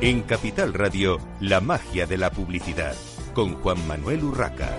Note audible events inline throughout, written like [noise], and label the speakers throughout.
Speaker 1: En Capital Radio, la magia de la publicidad, con Juan Manuel Urraca.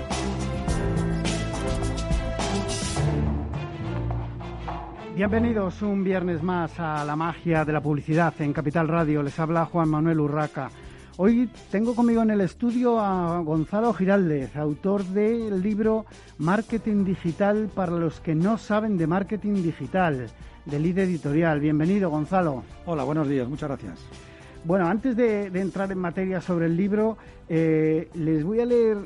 Speaker 2: Bienvenidos un viernes más a la magia de la publicidad en Capital Radio. Les habla Juan Manuel Urraca. Hoy tengo conmigo en el estudio a Gonzalo Giraldez, autor del libro Marketing Digital para los que no saben de marketing digital, de Lid Editorial. Bienvenido, Gonzalo.
Speaker 3: Hola, buenos días, muchas gracias.
Speaker 2: Bueno, antes de, entrar en materia sobre el libro, eh, les voy a leer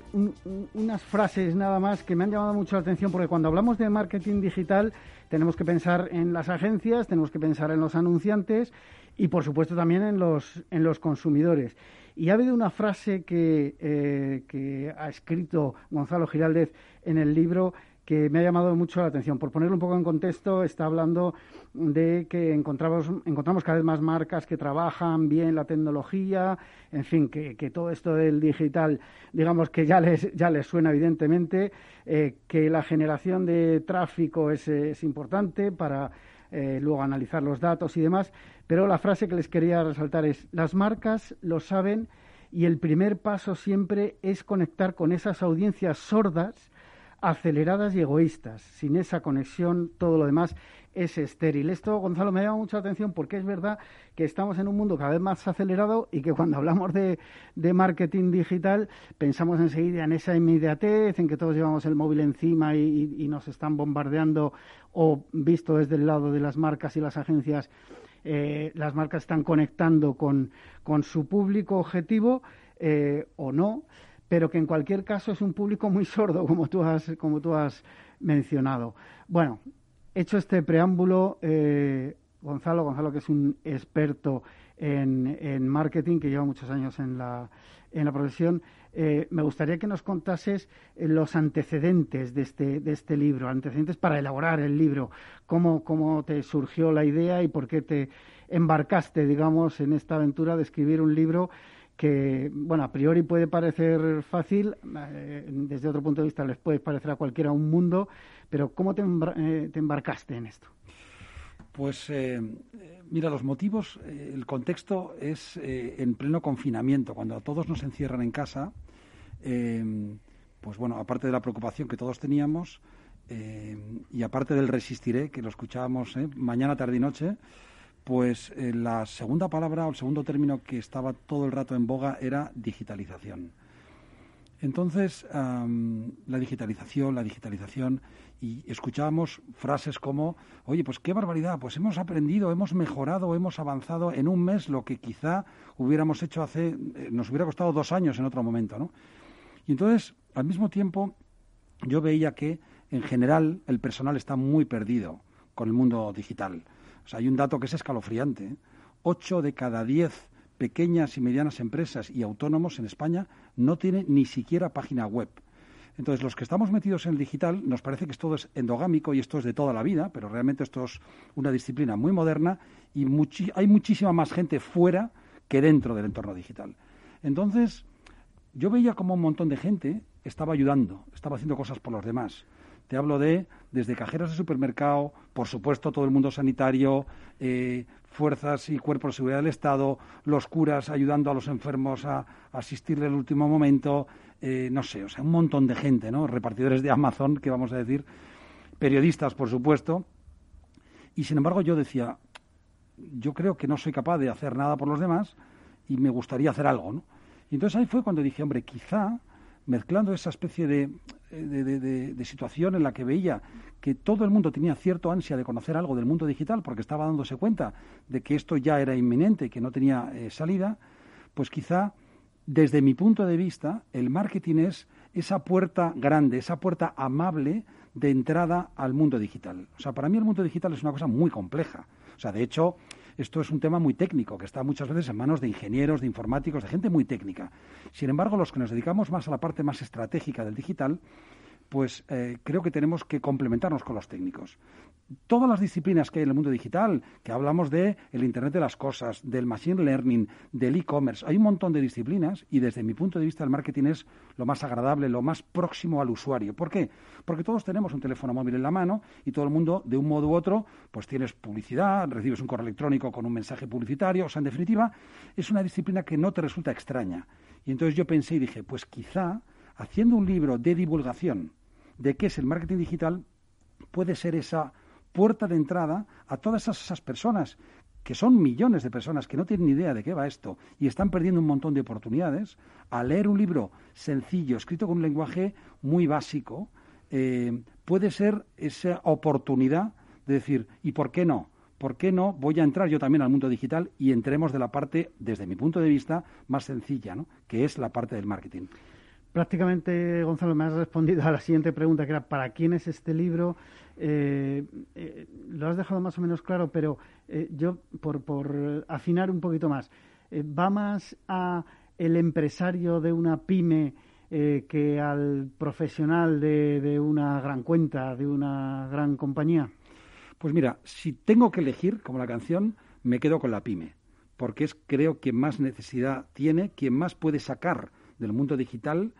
Speaker 2: unas frases nada más que me han llamado mucho la atención, porque cuando hablamos de marketing digital tenemos que pensar en las agencias, tenemos que pensar en los anunciantes y, por supuesto, también en los, en los consumidores. Y ha habido una frase que, eh, que ha escrito Gonzalo Giraldez en el libro que me ha llamado mucho la atención. Por ponerlo un poco en contexto, está hablando de que encontramos, encontramos cada vez más marcas que trabajan bien la tecnología, en fin, que, todo esto del digital, digamos que ya les, ya les suena evidentemente, eh, que la generación de tráfico es, importante para eh, luego analizar los datos y demás, pero la frase que les quería resaltar es, las marcas lo saben y el primer paso siempre es conectar con esas audiencias sordas aceleradas y egoístas. Sin esa conexión, todo lo demás es estéril. Esto, Gonzalo, me llama mucha atención porque es verdad que estamos en un mundo cada vez más acelerado y que cuando hablamos de, marketing digital pensamos enseguida en esa inmediatez, en que todos llevamos el móvil encima y, nos están bombardeando o visto desde el lado de las marcas y las agencias, eh, las marcas están conectando con, con su público objetivo eh, o no pero que en cualquier caso es un público muy [laughs] sordo, como tú has, como tú has mencionado. Bueno, hecho este preámbulo, eh, Gonzalo, Gonzalo que es un experto en, marketing, que lleva muchos años en la, en la profesión, eh, me gustaría que nos contases eh, los antecedentes de este, de este libro, antecedentes para elaborar el libro, cómo, cómo te surgió la idea y por qué te embarcaste, digamos, en esta aventura de escribir un libro que, bueno, a priori puede parecer fácil, eh, desde otro punto de vista les puede parecer a cualquiera un mundo, pero ¿cómo te, eh, embarcaste en esto?
Speaker 3: Pues eh, mira, los motivos, el contexto es en pleno confinamiento, cuando a todos nos encierran en casa, pues bueno, aparte de la preocupación que todos teníamos y aparte del resistiré, que lo escuchábamos mañana, tarde y noche, pues eh, la segunda palabra o el segundo término que estaba todo el rato en boga era digitalización. Entonces, la digitalización, la digitalización, y escuchábamos frases como, oye, pues qué barbaridad, pues hemos aprendido, hemos mejorado, hemos avanzado en un mes lo que quizá hubiéramos hecho hace, eh, nos hubiera costado dos años en otro momento, ¿no? Y entonces, al mismo tiempo, yo veía que, en general, el personal está muy perdido con el mundo digital. Hay un dato que es escalofriante. ¿eh? Ocho de cada diez pequeñas y medianas empresas y autónomos en España no tienen ni siquiera página web. Entonces, los que estamos metidos en el digital, nos parece que esto es endogámico y esto es de toda la vida, pero realmente esto es una disciplina muy moderna y hay muchísima más gente fuera que dentro del entorno digital. Entonces, yo veía como un montón de gente estaba ayudando, estaba haciendo cosas por los demás. Te hablo de desde cajeros de supermercado, por supuesto todo el mundo sanitario, eh, fuerzas y cuerpos de seguridad del Estado, los curas ayudando a los enfermos a, asistirle el último momento, eh, no sé, o sea, un montón de gente, ¿no? Repartidores de Amazon, que vamos a decir, periodistas, por supuesto. Y sin embargo yo decía, yo creo que no soy capaz de hacer nada por los demás y me gustaría hacer algo, ¿no? Y entonces ahí fue cuando dije, hombre, quizá mezclando esa especie de, de, situación en la que veía que todo el mundo tenía cierto ansia de conocer algo del mundo digital porque estaba dándose cuenta de que esto ya era inminente que no tenía eh, salida, pues quizá desde mi punto de vista el marketing es esa puerta grande, esa puerta amable de entrada al mundo digital. O sea, para mí el mundo digital es una cosa muy compleja. O sea, de hecho, esto es un tema muy técnico, que está muchas veces en manos de ingenieros, de informáticos, de gente muy técnica. Sin embargo, los que nos dedicamos más a la parte más estratégica del digital, pues eh, creo que tenemos que complementarnos con los técnicos todas las disciplinas que hay en el mundo digital, que hablamos de el Internet de las cosas, del machine learning, del e-commerce, hay un montón de disciplinas y desde mi punto de vista el marketing es lo más agradable, lo más próximo al usuario. ¿Por qué? Porque todos tenemos un teléfono móvil en la mano y todo el mundo de un modo u otro pues tienes publicidad, recibes un correo electrónico con un mensaje publicitario, o sea, en definitiva es una disciplina que no te resulta extraña. Y entonces yo pensé y dije, pues quizá haciendo un libro de divulgación de qué es el marketing digital puede ser esa puerta de entrada a todas esas, personas que son millones de personas que no tienen ni idea de qué va esto y están perdiendo un montón de oportunidades, a leer un libro sencillo, escrito con un lenguaje muy básico, eh, puede ser esa oportunidad de decir, ¿y por qué no? ¿Por qué no voy a entrar yo también al mundo digital y entremos de la parte, desde mi punto de vista, más sencilla, ¿no? que es la parte del marketing?
Speaker 2: Prácticamente, Gonzalo, me has respondido a la siguiente pregunta, que era ¿para quién es este libro? Eh, eh, lo has dejado más o menos claro, pero eh, yo, por, afinar un poquito más, ¿va más a el empresario de una pyme que al profesional de, de una gran cuenta, de una gran compañía?
Speaker 3: Pues mira, si tengo que elegir, como la canción, me quedo con la pyme, porque es creo que más necesidad tiene, quien más puede sacar del mundo digital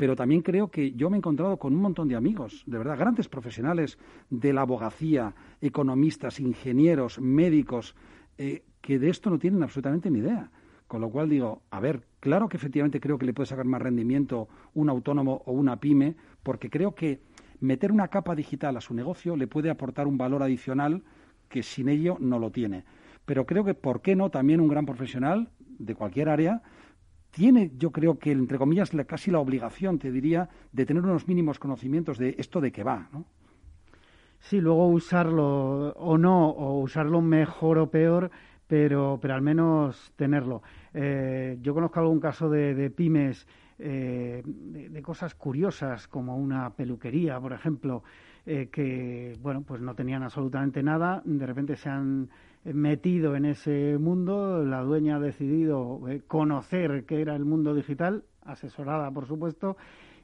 Speaker 3: pero también creo que yo me he encontrado con un montón de amigos, de verdad, grandes profesionales de la abogacía, economistas, ingenieros, médicos, eh, que de esto no tienen absolutamente ni idea. Con lo cual digo, a ver, claro que efectivamente creo que le puede sacar más rendimiento un autónomo o una pyme, porque creo que meter una capa digital a su negocio le puede aportar un valor adicional que sin ello no lo tiene. Pero creo que, ¿por qué no también un gran profesional de cualquier área tiene, yo creo que, entre comillas, casi la obligación, te diría, de tener unos mínimos conocimientos de esto de qué va, ¿no?
Speaker 2: Sí, luego usarlo o no, o usarlo mejor o peor, pero, pero al menos tenerlo. Eh, yo conozco algún caso de, pymes eh, de, cosas curiosas, como una peluquería, por ejemplo, eh, que, bueno, pues no tenían absolutamente nada, de repente se han metido en ese mundo, la dueña ha decidido eh, conocer qué era el mundo digital, asesorada por supuesto,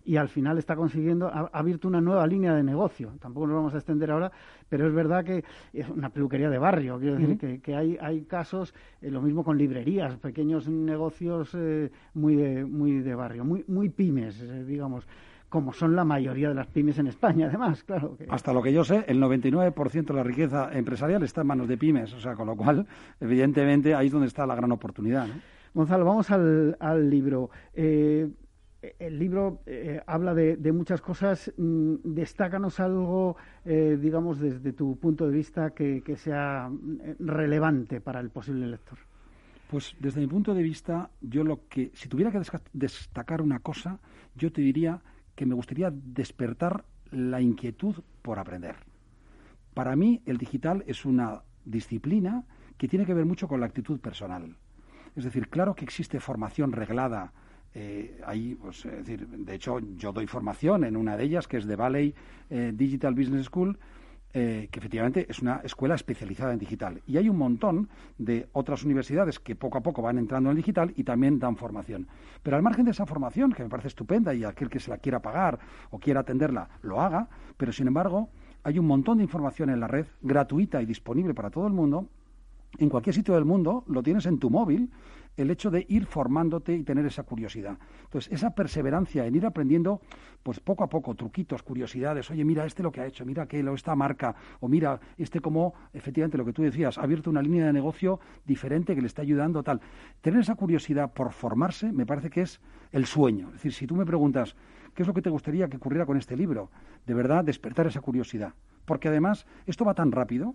Speaker 2: y al final está consiguiendo, ha, abierto una nueva línea de negocio. Tampoco nos vamos a extender ahora, pero es verdad que es una peluquería de barrio. Quiero decir que, hay, hay casos, eh, lo mismo con librerías, pequeños negocios eh, muy, de, muy de barrio, muy, muy pymes, digamos como son la mayoría de las pymes en España, además, claro.
Speaker 3: Hasta lo que yo sé, el 99% de la riqueza empresarial está en manos de pymes, o sea, con lo cual, evidentemente, ahí es donde está la gran oportunidad.
Speaker 2: Gonzalo, vamos al, libro. Eh, el libro eh, habla de, muchas cosas. Mm, destácanos algo, eh, digamos, desde tu punto de vista que, que sea relevante para el posible lector.
Speaker 3: Pues desde mi punto de vista, yo lo que, si tuviera que destacar una cosa, yo te diría que me gustaría despertar la inquietud por aprender. Para mí, el digital es una disciplina que tiene que ver mucho con la actitud personal. Es decir, claro que existe formación reglada. Eh, ahí, pues, es decir, de hecho, yo doy formación en una de ellas, que es de Valley eh, Digital Business School, eh, que efectivamente es una escuela especializada en digital. Y hay un montón de otras universidades que poco a poco van entrando en el digital y también dan formación. Pero al margen de esa formación, que me parece estupenda y aquel que se la quiera pagar o quiera atenderla, lo haga, pero sin embargo hay un montón de información en la red gratuita y disponible para todo el mundo en cualquier sitio del mundo, lo tienes en tu móvil, el hecho de ir formándote y tener esa curiosidad. Entonces, esa perseverancia en ir aprendiendo, pues poco a poco, truquitos, curiosidades, oye, mira este lo que ha hecho, mira que lo esta marca, o mira este como, efectivamente, lo que tú decías, ha abierto una línea de negocio diferente que le está ayudando, tal. Tener esa curiosidad por formarse me parece que es el sueño. Es decir, si tú me preguntas, ¿qué es lo que te gustaría que ocurriera con este libro? De verdad, despertar esa curiosidad. Porque además, esto va tan rápido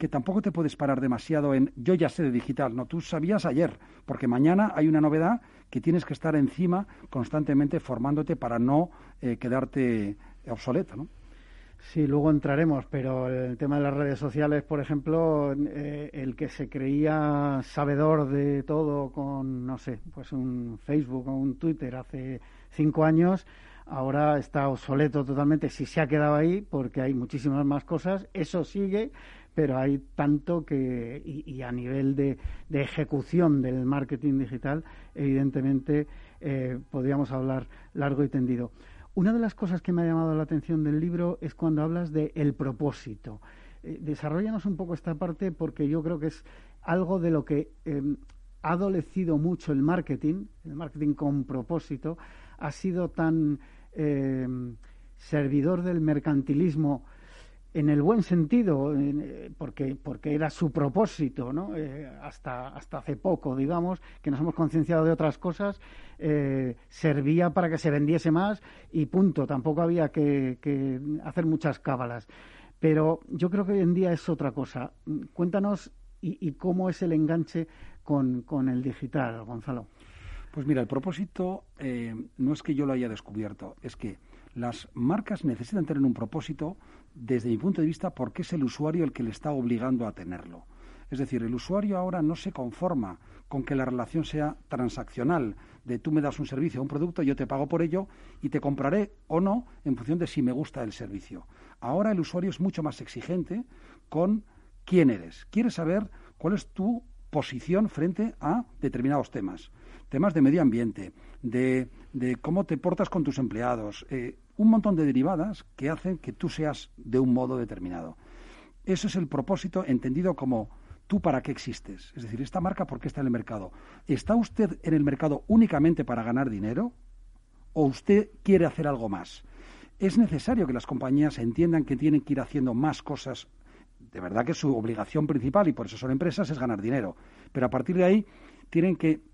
Speaker 3: que tampoco te puedes parar demasiado en yo ya sé de digital, no, tú sabías ayer, porque mañana hay una novedad que tienes que estar encima constantemente formándote para no eh, quedarte obsoleto, ¿no?
Speaker 2: Sí, luego entraremos, pero el tema de las redes sociales, por ejemplo, eh, el que se creía sabedor de todo con, no sé, pues un Facebook o un Twitter hace cinco años, ahora está obsoleto totalmente, si se ha quedado ahí, porque hay muchísimas más cosas, eso sigue, pero hay tanto que, y, a nivel de, ejecución del marketing digital, evidentemente eh, podríamos hablar largo y tendido. una de las cosas que me ha llamado la atención del libro es cuando hablas de el propósito. Eh, desarrollanos un poco esta parte porque yo creo que es algo de lo que em, ha adolecido mucho el marketing, el marketing con propósito, ha sido tan em, servidor del mercantilismo en el buen sentido, eh, porque, porque era su propósito, ¿no? Eh, hasta, hasta hace poco, digamos, que nos hemos concienciado de otras cosas, eh, servía para que se vendiese más y punto, tampoco había que, hacer muchas cábalas. Pero yo creo que hoy en día es otra cosa. Cuéntanos y, cómo es el enganche con, con, el digital, Gonzalo.
Speaker 3: Pues mira, el propósito no es que yo lo haya descubierto, es que las marcas necesitan tener un propósito desde mi punto de vista porque es el usuario el que le está obligando a tenerlo. Es decir, el usuario ahora no se conforma con que la relación sea transaccional, de tú me das un servicio o un producto, yo te pago por ello y te compraré o no en función de si me gusta el servicio. Ahora el usuario es mucho más exigente con quién eres. Quiere saber cuál es tu posición frente a determinados temas. Temas de medio ambiente, de, cómo te portas con tus empleados, eh, un montón de derivadas que hacen que tú seas de un modo determinado. Eso es el propósito entendido como tú para qué existes. Es decir, esta marca por qué está en el mercado. ¿Está usted en el mercado únicamente para ganar dinero o usted quiere hacer algo más? Es necesario que las compañías entiendan que tienen que ir haciendo más cosas. De verdad que su obligación principal, y por eso son empresas, es ganar dinero. Pero a partir de ahí tienen que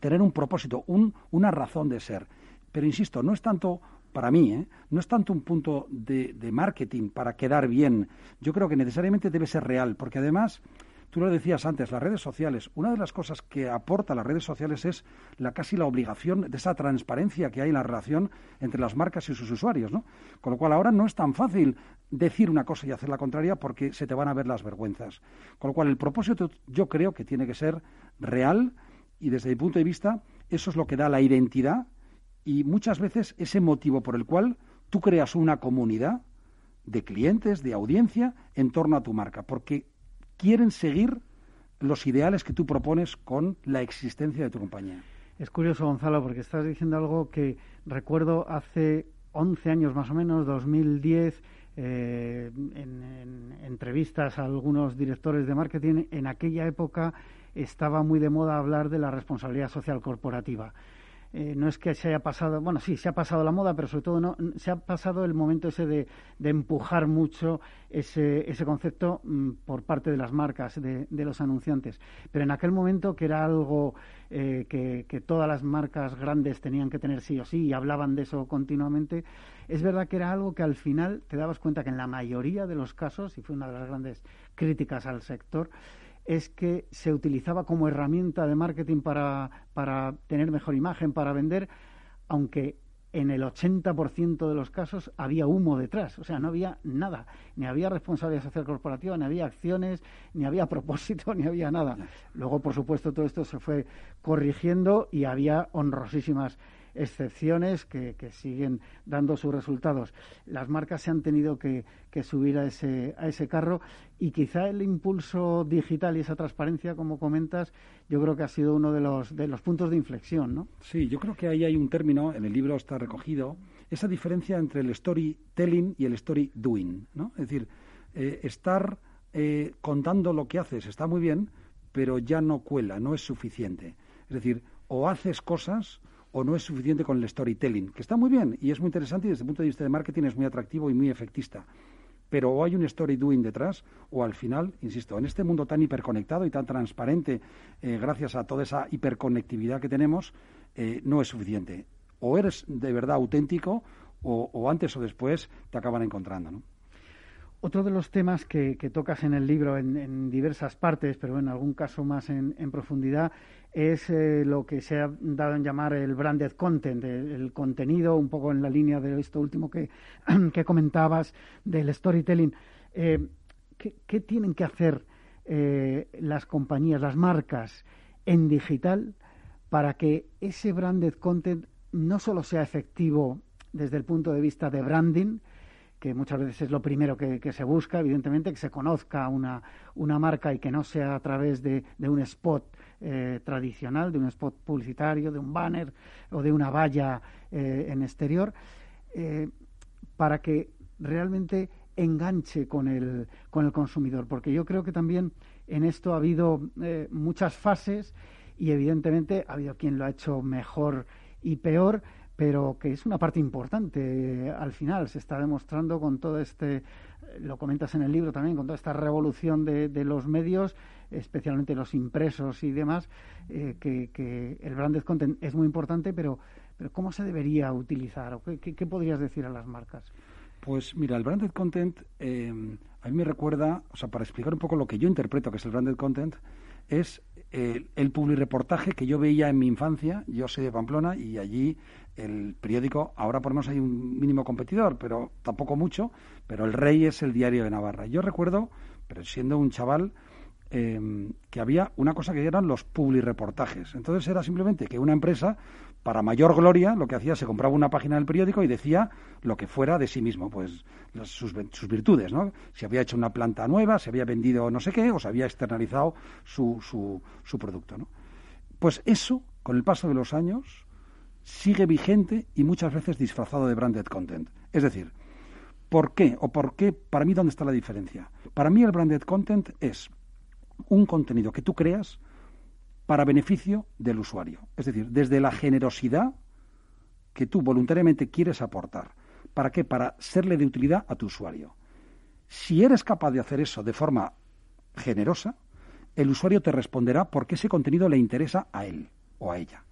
Speaker 3: tener un propósito, una razón de ser. Pero insisto, no es tanto para mí, ¿eh? no es tanto un punto de, marketing para quedar bien. Yo creo que necesariamente debe ser real, porque además, tú lo decías antes, las redes sociales, una de las cosas que aporta las redes sociales es la casi la obligación de esa transparencia que hay en la relación entre las marcas y sus usuarios, ¿no? Con lo cual ahora no es tan fácil decir una cosa y hacer la contraria porque se te van a ver las vergüenzas. Con lo cual el propósito yo creo que tiene que ser real y desde mi punto de vista eso es lo que da la identidad y muchas veces ese motivo por el cual tú creas una comunidad de clientes, de audiencia, en torno a tu marca, porque quieren seguir los ideales que tú propones con la existencia de tu compañía.
Speaker 2: Es curioso, Gonzalo, porque estás diciendo algo que recuerdo hace 11 años más o menos, 2010, eh, en, en, entrevistas a algunos directores de marketing, en aquella época estaba muy de moda hablar de la responsabilidad social corporativa. Eh, no es que se haya pasado, bueno, sí, se ha pasado la moda, pero sobre todo no, se ha pasado el momento ese de, empujar mucho ese, ese concepto mm, por parte de las marcas, de, los anunciantes. Pero en aquel momento, que era algo eh, que, que, todas las marcas grandes tenían que tener sí o sí y hablaban de eso continuamente, es verdad que era algo que al final te dabas cuenta que en la mayoría de los casos, y fue una de las grandes críticas al sector, es que se utilizaba como herramienta de marketing para, para tener mejor imagen, para vender, aunque en el 80% de los casos había humo detrás, o sea, no había nada, ni había responsabilidad social corporativa, ni había acciones, ni había [laughs] propósito, ni había nada. Luego, por supuesto, todo esto se fue corrigiendo y había honrosísimas excepciones que, siguen dando sus resultados. Las marcas se han tenido que, subir a ese, a ese carro y quizá el impulso digital y esa transparencia, como comentas, yo creo que ha sido uno de los, de los puntos de inflexión, ¿no?
Speaker 3: Sí, yo creo que ahí hay un término, en el libro está recogido, esa diferencia entre el storytelling y el story doing, ¿no? Es decir, eh, estar eh, contando lo que haces está muy bien, pero ya no cuela, no es suficiente. Es decir, o haces cosas o no es suficiente con el storytelling, que está muy bien y es muy interesante y desde el punto de vista de marketing es muy atractivo y muy efectista. Pero o hay un story doing detrás, o al final, insisto, en este mundo tan hiperconectado y tan transparente, eh, gracias a toda esa hiperconectividad que tenemos, eh, no es suficiente. O eres de verdad auténtico, o, antes o después te acaban encontrando. ¿no?
Speaker 2: Otro de los temas que, tocas en el libro en, diversas partes, pero en algún caso más en profundidad, es eh, lo que se ha dado en llamar el branded content, el, contenido, un poco en la línea de esto último que, [clears throat] comentabas del storytelling. Eh, ¿qué, tienen que hacer eh, las compañías, las marcas en digital para que ese branded content no solo sea efectivo desde el punto de vista de branding, que muchas veces es lo primero que, se busca, evidentemente, que se conozca una, una, marca y que no sea a través de, de un spot eh, tradicional, de un spot publicitario, de un banner o de una valla eh, en exterior, para que realmente enganche con el, con el consumidor, porque yo creo que también en esto ha habido muchas fases y evidentemente ha habido quien lo ha hecho mejor y peor, pero que es una parte importante al final. Se está demostrando con todo este, lo comentas en el libro también, con toda esta revolución de, los medios, especialmente los impresos y demás, eh, que, el branded content es muy importante, pero, pero ¿cómo se debería utilizar? ¿O qué, podrías decir a las marcas?
Speaker 3: Pues mira, el branded content eh, a mí me recuerda, o sea, para explicar un poco lo que yo interpreto que es el branded content, es el, el reportaje que yo veía en mi infancia, yo soy de Pamplona y allí el periódico, ahora por lo menos hay un mínimo competidor, pero tampoco mucho, pero el Rey es el diario de Navarra. Yo recuerdo, pero siendo un chaval, em, que había una cosa que eran los reportajes. Entonces era simplemente que una empresa para mayor gloria, lo que hacía, se compraba una página del periódico y decía lo que fuera de sí mismo, pues sus, virtudes, ¿no? Si había hecho una planta nueva, si había vendido no sé qué, o se había externalizado su, su, su producto, ¿no? Pues eso, con el paso de los años, sigue vigente y muchas veces disfrazado de branded content. Es decir, ¿por qué? ¿O por qué? Para mí, ¿dónde está la diferencia? Para mí el branded content es un contenido que tú creas para beneficio del usuario. Es decir, desde la generosidad que tú voluntariamente quieres aportar. ¿Para qué? Para serle de utilidad a tu usuario. Si eres capaz de hacer eso de forma generosa, el usuario te responderá porque ese contenido le interesa a él o a ella.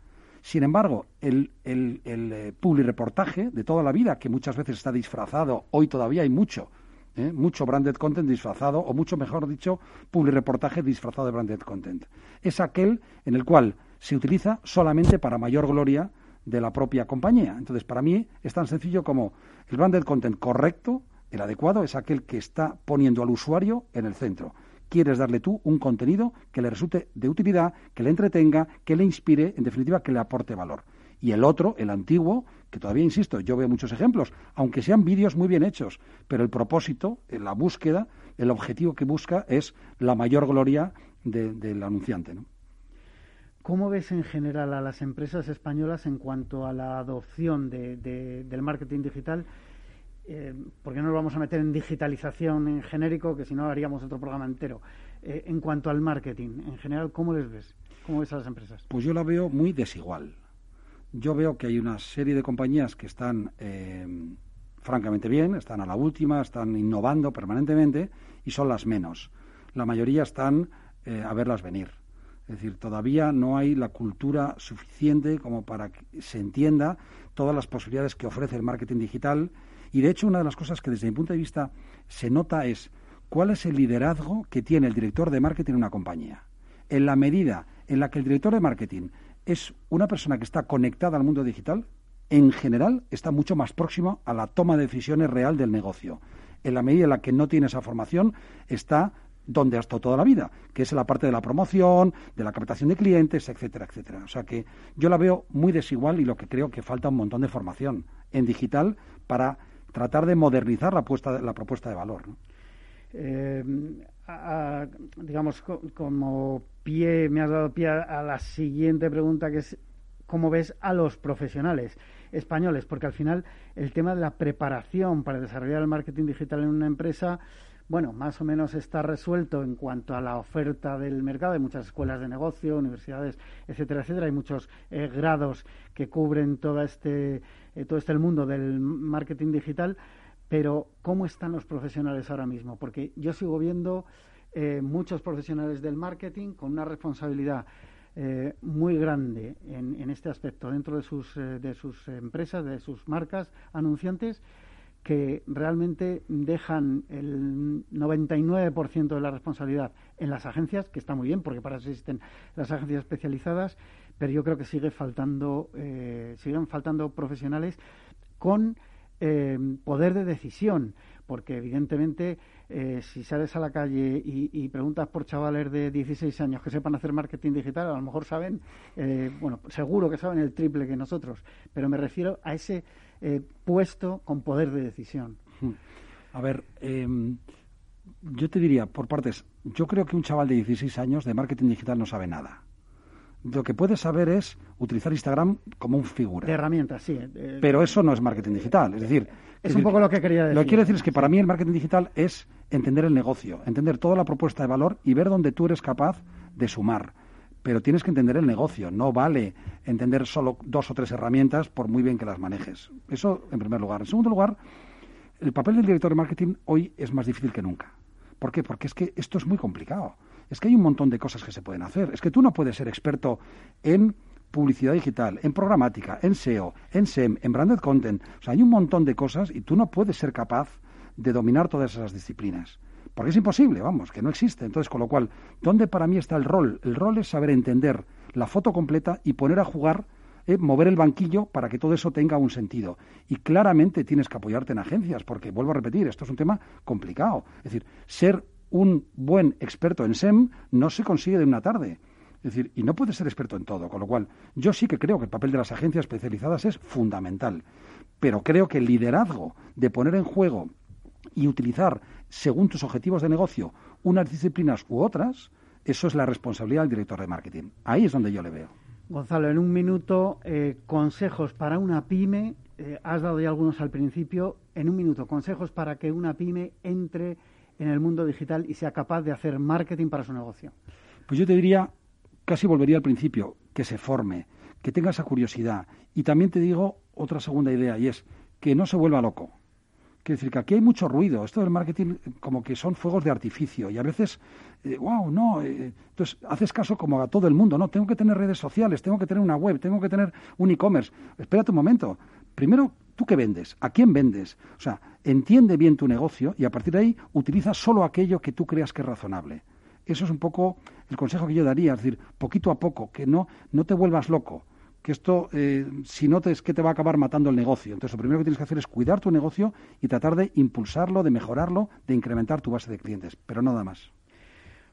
Speaker 3: Sin embargo, el, el, el eh, reportaje de toda la vida, que muchas veces está disfrazado, hoy todavía hay mucho, ¿eh? mucho branded content disfrazado, o mucho mejor dicho, public reportaje disfrazado de branded content. Es aquel en el cual se utiliza solamente para mayor gloria de la propia compañía. Entonces, para mí es tan sencillo como el branded content correcto, el adecuado, es aquel que está poniendo al usuario en el centro. Quieres darle tú un contenido que le resulte de utilidad, que le entretenga, que le inspire, en definitiva, que le aporte valor. Y el otro, el antiguo, que todavía insisto, yo veo muchos ejemplos, aunque sean vídeos muy bien hechos, pero el propósito, la búsqueda, el objetivo que busca es la mayor gloria del anunciante. ¿no?
Speaker 2: ¿Cómo ves en general a las empresas españolas en cuanto a la adopción del marketing digital? Eh, porque no nos vamos a meter en digitalización en genérico, que si no haríamos otro programa entero. Eh, en cuanto al marketing, en general, ¿cómo les ves? ¿Cómo ves a las empresas?
Speaker 3: Pues yo la veo muy desigual yo veo que hay una serie de compañías que están eh, francamente bien, están a la última, están innovando permanentemente y son las menos. La mayoría están eh, a verlas venir. Es decir, todavía no hay la cultura suficiente como para que se entienda todas las posibilidades que ofrece el marketing digital. Y de hecho, una de las cosas que desde mi punto de vista se nota es cuál es el liderazgo que tiene el director de marketing en una compañía. En la medida en la que el director de marketing es una persona que está conectada al mundo digital, en general está mucho más próxima a la toma de decisiones real del negocio. En la medida en la que no tiene esa formación, está donde ha estado toda la vida, que es la parte de la promoción, de la captación de clientes, etcétera, etcétera. O sea que yo la veo muy desigual y lo que creo que falta un montón de formación en digital para tratar de modernizar la, la propuesta de valor.
Speaker 2: Eh, digamos, como pie, me has dado pie a, la siguiente pregunta, que es cómo ves a los profesionales españoles, porque al final el tema de la preparación para desarrollar el marketing digital en una empresa, bueno, más o menos está resuelto en cuanto a la oferta del mercado. Hay muchas escuelas de negocio, universidades, etcétera, etcétera. Hay muchos eh, grados que cubren todo este, eh, todo este mundo del marketing digital. Pero, ¿cómo están los profesionales ahora mismo? Porque yo sigo viendo eh, muchos profesionales del marketing con una responsabilidad eh, muy grande en, este aspecto dentro de sus, eh, de sus empresas, de sus marcas anunciantes, que realmente dejan el 99% de la responsabilidad en las agencias, que está muy bien, porque para eso existen las agencias especializadas, pero yo creo que sigue faltando, siguen faltando profesionales con poder de decisión, porque evidentemente eh, si sales a la calle y, preguntas por chavales de 16 años que sepan hacer marketing digital, a lo mejor saben, eh, bueno, seguro que saben el triple que nosotros, pero me refiero a ese eh, puesto con poder de decisión.
Speaker 3: A ver, em, yo te diría, por partes, yo creo que un chaval de 16 años de marketing digital no sabe nada. Lo que puedes saber es utilizar Instagram como un figura.
Speaker 2: De herramientas, sí.
Speaker 3: Pero eso no es marketing digital. Es decir,
Speaker 2: es, un poco lo que quería decir.
Speaker 3: Lo que quiero decir es que para mí el marketing digital es entender el negocio, entender toda la propuesta de valor y ver dónde tú eres capaz de sumar. Pero tienes que entender el negocio. No vale entender solo dos o tres herramientas por muy bien que las manejes. Eso en primer lugar. En segundo lugar, el papel del director de marketing hoy es más difícil que nunca. ¿Por qué? Porque es que esto es muy complicado. Es que hay un montón de cosas que se pueden hacer. Es que tú no puedes ser experto en publicidad digital, en programática, en SEO, en SEM, en branded content. O sea, hay un montón de cosas y tú no puedes ser capaz de dominar todas esas disciplinas. Porque es imposible, vamos, que no existe. Entonces, con lo cual, ¿dónde para mí está el rol? El rol es saber entender la foto completa y poner a jugar, eh, mover el banquillo para que todo eso tenga un sentido. Y claramente tienes que apoyarte en agencias, porque vuelvo a repetir, esto es un tema complicado. Es decir, ser un buen experto en SEM no se consigue de una tarde. Es decir, y no puede ser experto en todo, con lo cual yo sí que creo que el papel de las agencias especializadas es fundamental, pero creo que el liderazgo de poner en juego y utilizar, según tus objetivos de negocio, unas disciplinas u otras, eso es la responsabilidad del director de marketing. Ahí es donde yo le veo.
Speaker 2: Gonzalo, en un minuto, eh, consejos para una pyme, eh, has dado ya algunos al principio, en un minuto, consejos para que una pyme entre en el mundo digital y sea capaz de hacer marketing para su negocio.
Speaker 3: Pues yo te diría, casi volvería al principio, que se forme, que tenga esa curiosidad. Y también te digo otra segunda idea, y es que no se vuelva loco. Quiero decir que aquí hay mucho ruido. Esto del marketing como que son fuegos de artificio y a veces, wow, eh, no. Eh, entonces haces caso como a todo el mundo. No, tengo que tener redes sociales, tengo que tener una web, tengo que tener un e-commerce. Espérate un momento. Primero, ¿tú qué vendes? ¿A quién vendes? O sea, entiende bien tu negocio y a partir de ahí utiliza solo aquello que tú creas que es razonable. Eso es un poco el consejo que yo daría, es decir, poquito a poco, que no, no te vuelvas loco, que esto, eh, si no, es que te va a acabar matando el negocio. Entonces, lo primero que tienes que hacer es cuidar tu negocio y tratar de impulsarlo, de mejorarlo, de incrementar tu base de clientes, pero nada más.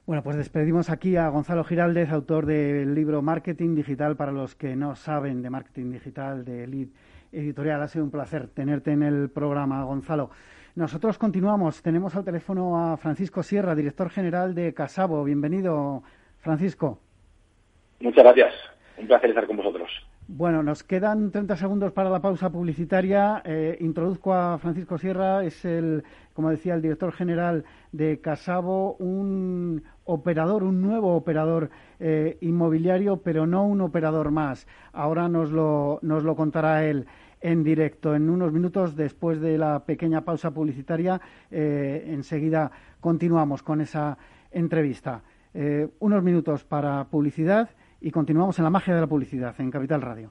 Speaker 2: Bueno, pues despedimos aquí a Gonzalo Giraldez, autor del libro Marketing Digital para los que no saben de marketing digital de Elite Editorial. Ha sido un placer tenerte en el programa, Gonzalo. Nosotros continuamos. Tenemos al teléfono a Francisco Sierra, director general de Casabo. Bienvenido, Francisco.
Speaker 4: Muchas gracias. Un placer estar con vosotros.
Speaker 2: Bueno, nos quedan 30 segundos para la pausa publicitaria. Eh, introduzco a Francisco Sierra, es el, como decía, el director general de Casabo, un operador, un nuevo operador eh, inmobiliario, pero no un operador más. Ahora nos lo, nos lo contará él en directo. En unos minutos, después de la pequeña pausa publicitaria, eh, enseguida continuamos con esa entrevista. Eh, unos minutos para publicidad y continuamos en la magia de la publicidad en Capital Radio.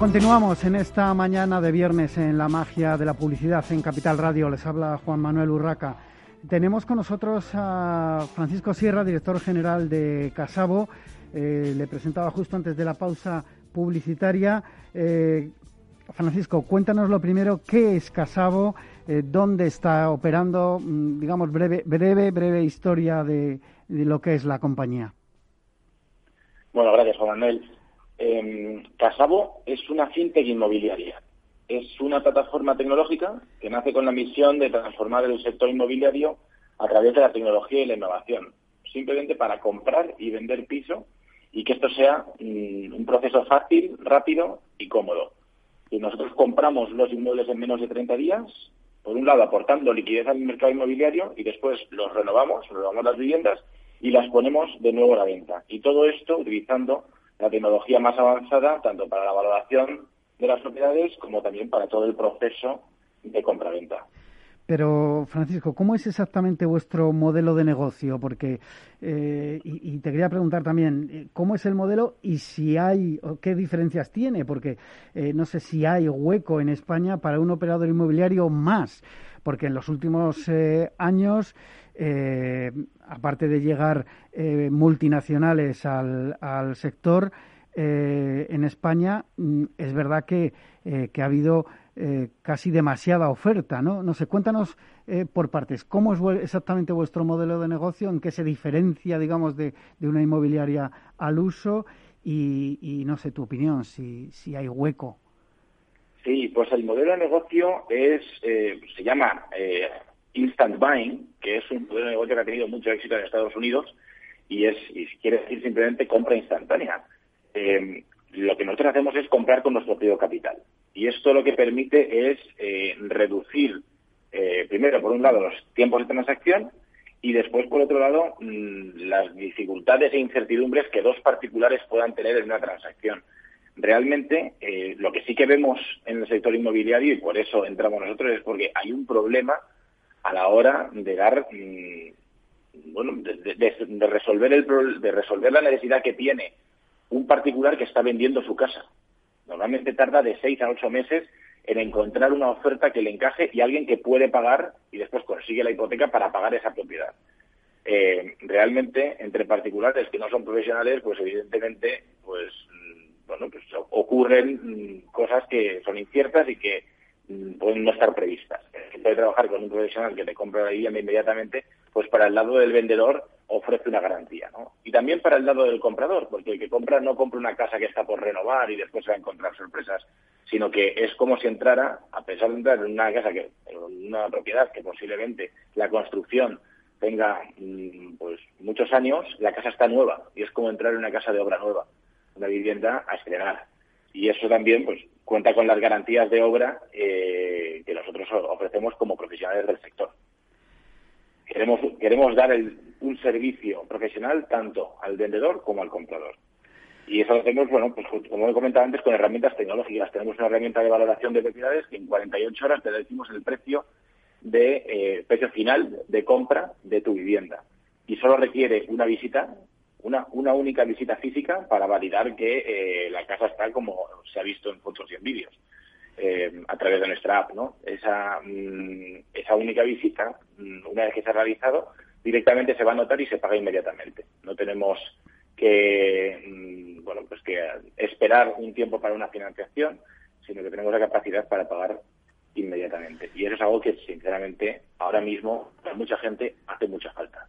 Speaker 2: Continuamos en esta mañana de viernes en la magia de la publicidad en Capital Radio. Les habla Juan Manuel Urraca. Tenemos con nosotros a Francisco Sierra, director general de Casabo. Eh, le presentaba justo antes de la pausa publicitaria. Eh, Francisco, cuéntanos lo primero, ¿qué es Casabo? Eh, ¿Dónde está operando? Mm, digamos, breve, breve, breve historia de, de lo que es la compañía.
Speaker 4: Bueno, gracias, Juan Manuel. Eh, Casabo es una fintech inmobiliaria. Es una plataforma tecnológica que nace con la misión de transformar el sector inmobiliario a través de la tecnología y la innovación, simplemente para comprar y vender piso y que esto sea mm, un proceso fácil, rápido y cómodo. Nosotros compramos los inmuebles en menos de 30 días, por un lado aportando liquidez al mercado inmobiliario y después los renovamos, renovamos las viviendas y las ponemos de nuevo a la venta. Y todo esto utilizando la tecnología más avanzada, tanto para la valoración de las propiedades como también para todo el proceso de compraventa.
Speaker 2: Pero, Francisco, ¿cómo es exactamente vuestro modelo de negocio? Porque, eh, y, te quería preguntar también, eh, ¿cómo es el modelo y si hay, o qué diferencias tiene? Porque eh, no sé si hay hueco en España para un operador inmobiliario más, porque en los últimos años eh, aparte de llegar eh, multinacionales al, sector, eh, en España mm, es verdad que, que ha habido casi demasiada oferta, ¿no? No sé, cuéntanos por partes, ¿cómo es exactamente vuestro modelo de negocio? ¿En qué se diferencia, digamos, de, de una inmobiliaria al uso? Y, y, no sé, tu opinión, si, si hay hueco.
Speaker 4: Sí, pues el modelo de negocio es, se llama instant buying, que es un modelo de negocio que ha tenido mucho éxito en Estados Unidos y es, y quiere decir simplemente compra instantánea. Eh, lo que nosotros hacemos es comprar con nuestro propio capital. Y esto lo que permite es eh, reducir, eh, primero, por un lado, los tiempos de transacción y después, por otro lado, mm, las dificultades e incertidumbres que dos particulares puedan tener en una transacción. Realmente, lo que sí que vemos en el sector inmobiliario, y por eso entramos nosotros, es porque hay un problema a la hora de dar mm, bueno de, resolver el de resolver la necesidad que tiene un particular que está vendiendo su casa. Normalmente tarda de seis a ocho meses en encontrar una oferta que le encaje y alguien que puede pagar y después consigue la hipoteca para pagar esa propiedad. Eh, realmente entre particulares que no son profesionales pues evidentemente pues mm, bueno pues ocurren mm, cosas que son inciertas y que pueden no estar previstas. Se puede trabajar con un profesional que te compra la vivienda inmediatamente, pues para el lado del vendedor ofrece una garantía, ¿no? Y también para el lado del comprador, porque el que compra no compra una casa que está por renovar y después va a encontrar sorpresas, sino que es como si entrara, a pesar de entrar en una casa que, en una propiedad que posiblemente la construcción tenga mm, pues muchos años, la casa está nueva y es como entrar en una casa de obra nueva, una vivienda a estrenar. Y eso también, pues, cuenta con las garantías de obra eh, que nosotros ofrecemos como profesionales del sector. Queremos, queremos dar un servicio profesional tanto al vendedor como al comprador. Y eso lo hacemos, bueno, pues como he comentado antes, con herramientas tecnológicas. Tenemos una herramienta de valoración de propiedades que en 48 horas te decimos el precio de eh, precio final de compra de tu vivienda. Y solo requiere una visita una, una única visita física para validar que eh, la casa está como se ha visto en fotos y en vídeos eh, a través de nuestra app, ¿no? Esa, mm, esa única visita, mm, una vez que se ha realizado, directamente se va a notar y se paga inmediatamente. No tenemos que, mm, bueno, pues que esperar un tiempo para una financiación, sino que tenemos la capacidad para pagar inmediatamente. Y eso es algo que, sinceramente, ahora mismo, para mucha gente, hace mucha falta.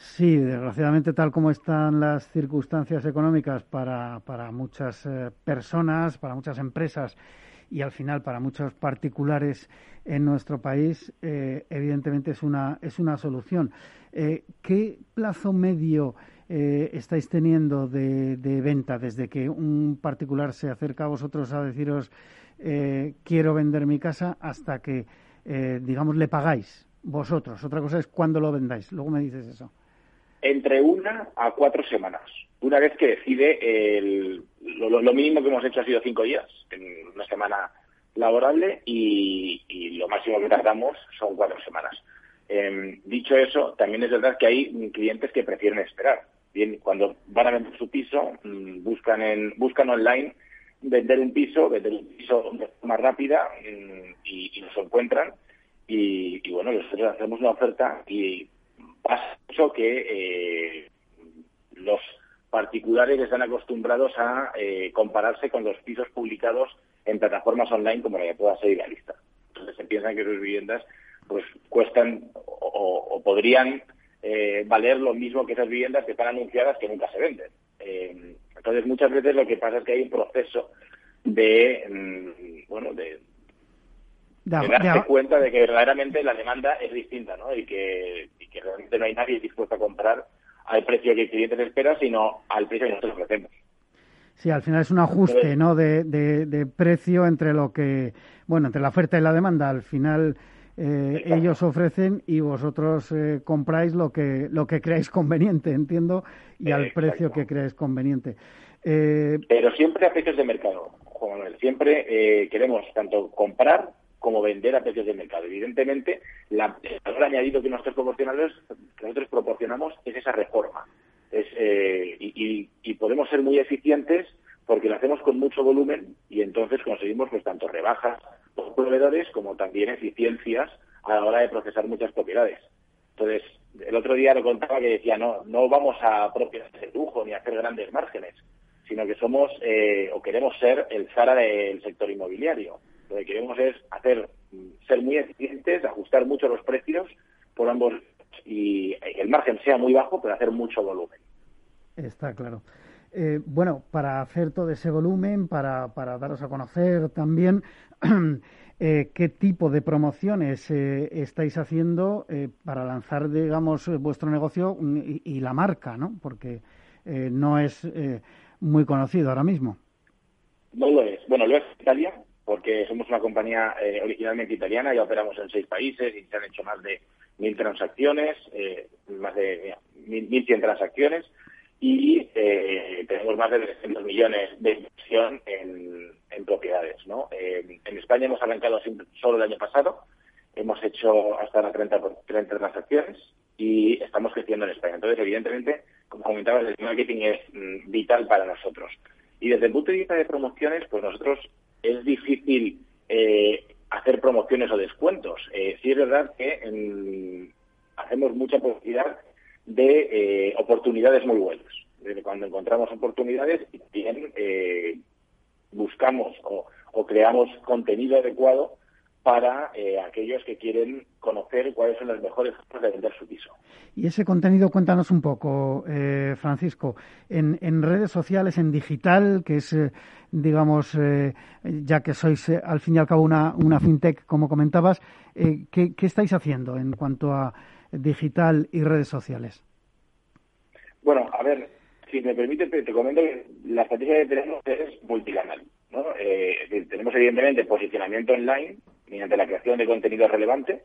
Speaker 2: Sí, desgraciadamente tal como están las circunstancias económicas para, para muchas eh, personas, para muchas empresas y al final para muchos particulares en nuestro país, eh, evidentemente es una, es una solución. Eh, ¿Qué plazo medio estáis teniendo de, venta desde que un particular se acerca a vosotros a deciros quiero vender mi casa hasta que, digamos, le pagáis vosotros? Otra cosa es cuándo lo vendáis. Luego me dices eso.
Speaker 4: Entre una a cuatro semanas. Una vez que decide el, lo, mínimo que hemos hecho ha sido cinco días, en una semana laborable, y, y lo máximo que tardamos son cuatro semanas. Em, dicho eso, también es verdad que hay clientes que prefieren esperar. Cuando van a vender su piso, mm, buscan en buscan online vender un piso, vender un piso más rápida mm, y, nos encuentran. Y, bueno, nosotros hacemos una oferta y pasa eso que eh, los particulares están acostumbrados a eh, compararse con los pisos publicados en plataformas online como la que pueda ser Idealista. Entonces se piensan que sus viviendas pues cuestan o, podrían eh, valer lo mismo que esas viviendas que están anunciadas que nunca se venden. Eh, entonces muchas veces lo que pasa es que hay un proceso de mm, bueno de, darse cuenta de que verdaderamente la demanda es distinta, ¿no? Y que, que realmente no hay nadie dispuesto a comprar al precio que el cliente espera, sino al precio que nosotros ofrecemos.
Speaker 2: Sí, al final es un ajuste, ¿no? De, de, de, precio entre lo que, bueno, entre la oferta y la demanda. Al final eh, ellos ofrecen y vosotros eh, compráis lo que lo que creáis conveniente, entiendo, y al precio que creáis conveniente.
Speaker 4: Eh, Pero siempre a precios de mercado, Juan Manuel. Siempre queremos tanto comprar como vender a precios de mercado. Evidentemente, la, el valor añadido que nosotros proporcionamos, nosotros proporcionamos es esa reforma. Y, y podemos ser muy eficientes porque lo hacemos con mucho volumen y entonces conseguimos pues tanto rebajas por proveedores como también eficiencias a la hora de procesar muchas propiedades. Entonces, el otro día lo contaba que decía, no, no vamos a propiedades de lujo ni a hacer grandes márgenes, sino que somos eh, o queremos ser el Zara del sector inmobiliario. Lo que queremos es hacer, ser muy eficientes, ajustar mucho los precios por ambos y el margen sea muy bajo, pero hacer mucho volumen.
Speaker 2: Está claro. Eh, bueno, para hacer todo ese volumen, para, para daros a conocer también [clears throat] eh, qué tipo de promociones eh, estáis haciendo para lanzar, digamos, vuestro negocio y, la marca, ¿no? Porque no es muy conocido ahora mismo.
Speaker 4: No lo es. Bueno, lo es Italia, porque somos una compañía originalmente italiana, y operamos en seis países y se han hecho más de mil transacciones, más de mil cien transacciones y eh, tenemos más de 300 millones de inversión en, propiedades. ¿no? Eh, en España hemos arrancado solo el año pasado, hemos hecho hasta las 30, 30 transacciones y estamos creciendo en España. Entonces, evidentemente, como comentabas, el marketing es mm, vital para nosotros. Y desde el punto de vista de promociones, pues nosotros es difícil eh, hacer promociones o descuentos. sí es verdad que mm, hacemos mucha publicidad de eh, oportunidades muy buenas. Desde cuando encontramos oportunidades y también eh, buscamos o, creamos contenido adecuado para eh, aquellos que quieren conocer cuáles son las mejores formas de vender su piso.
Speaker 2: Y ese contenido, cuéntanos un poco, Francisco, en, en, redes sociales, en digital, que es, digamos, ya que sois al fin y al cabo una, una fintech, como comentabas, ¿qué, ¿qué estáis haciendo en cuanto a digital y redes sociales?
Speaker 4: Bueno, a ver, si me permite, te comento que la estrategia que tenemos es multicanal. ¿no? Eh, tenemos evidentemente posicionamiento online mediante la creación de contenido relevante,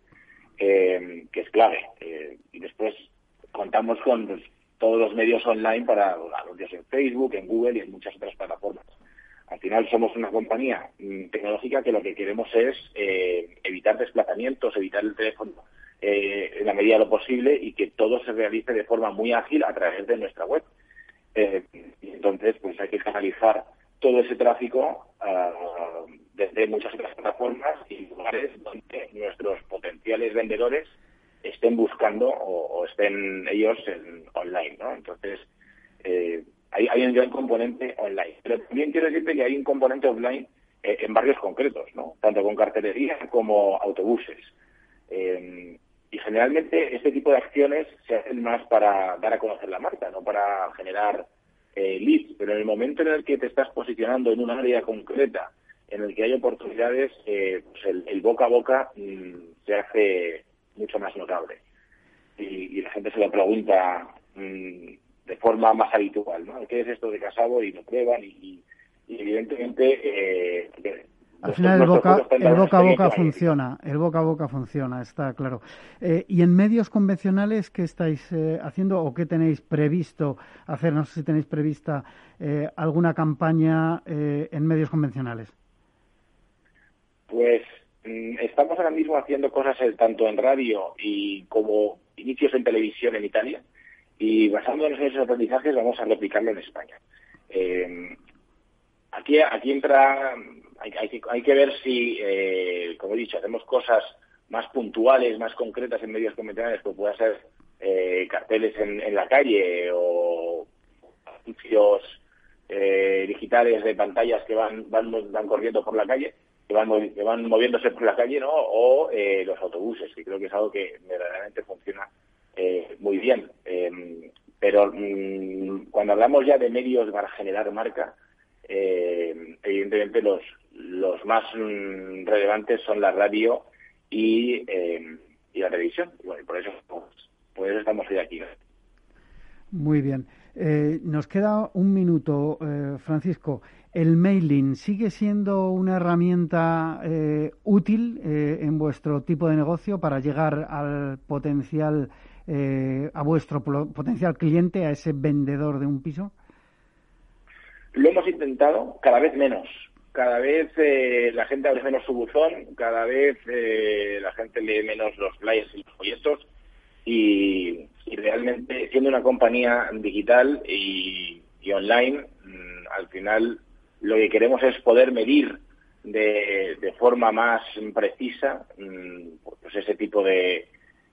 Speaker 4: eh, que es clave. Eh, y después contamos con pues, todos los medios online para anuncios en Facebook, en Google y en muchas otras plataformas. Al final somos una compañía mm, tecnológica que lo que queremos es evitar desplazamientos, evitar el teléfono eh, en la medida de lo posible y que todo se realice de forma muy ágil a través de nuestra web. Eh, entonces, pues hay que canalizar todo ese tráfico desde muchas otras plataformas y lugares donde nuestros potenciales vendedores estén buscando o, estén ellos en online, ¿no? Entonces, eh, hay, un gran componente online. Pero también quiero decirte que hay un componente offline eh, en barrios concretos, ¿no? Tanto con cartelería como autobuses. Eh, y generalmente este tipo de acciones se hacen más para dar a conocer la marca, no para generar eh, leads. Pero en el momento en el que te estás posicionando en un área concreta, en el que hay oportunidades, eh, pues el, boca a boca mm, se hace mucho más notable. Y, la gente se lo pregunta, mm, de forma más habitual, ¿no? ¿Qué es esto de Casabo? Y lo prueban y, evidentemente... Eh,
Speaker 2: al final el boca, el boca a boca funciona, el boca a boca funciona, está claro. Eh, ¿Y en medios convencionales qué estáis eh, haciendo o qué tenéis previsto hacer? No sé si tenéis prevista eh, alguna campaña en medios convencionales.
Speaker 4: Pues mm, estamos ahora mismo haciendo cosas tanto en radio y como inicios en televisión en Italia y basándonos en esos aprendizajes vamos a replicarlo en España. aquí, aquí entra hay, que, ver si, eh, como he dicho, hacemos cosas más puntuales, más concretas en medios convencionales, como pueda ser eh, carteles en, la calle o anuncios eh, digitales de pantallas que van, van corriendo por la calle, que van, que van moviéndose por la calle, ¿no? O los autobuses, que creo que es algo que verdaderamente funciona muy bien. Em, pero mm, cuando hablamos ya de medios para generar marca, evidentemente los, más mm, relevantes son la radio y, eh, y la televisión. Por eso, por eso estamos hoy aquí.
Speaker 2: Muy bien. Eh, nos queda un minuto, eh, Francisco. ¿El mailing sigue siendo una herramienta útil en vuestro tipo de negocio para llegar al potencial, a vuestro potencial cliente, a ese vendedor de un piso?
Speaker 4: Lo hemos intentado cada vez menos, cada vez eh, la gente abre menos su buzón, cada vez eh, la gente lee menos los flyers y los folletos y, realmente siendo una compañía digital y, online, mm, al final lo que queremos es poder medir de, forma más precisa mm, pues ese tipo de,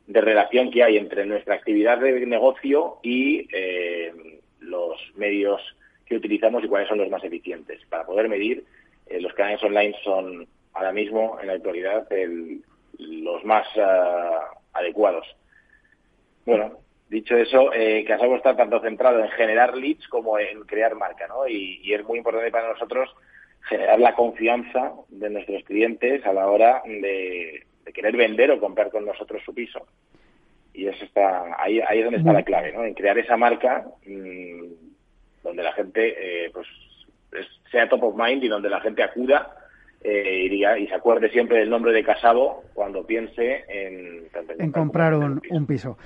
Speaker 4: relación que hay entre nuestra actividad de negocio y eh, los medios que utilizamos y cuáles son los más eficientes para poder medir eh, los canales online son ahora mismo, en la actualidad, los más ah, adecuados. Bueno, dicho eso, eh, Casabo está tanto centrado en generar leads como en crear marca, ¿no? Y, es muy importante para nosotros generar la confianza de nuestros clientes a la hora de, querer vender o comprar con nosotros su piso. Y eso está ahí, ahí es donde está la clave, ¿no? En crear esa marca mm, donde la gente, eh, pues sea top of mind y donde la gente acuda eh, y, se acuerde siempre del nombre de Casabo cuando piense en,
Speaker 2: en comprar un, piso.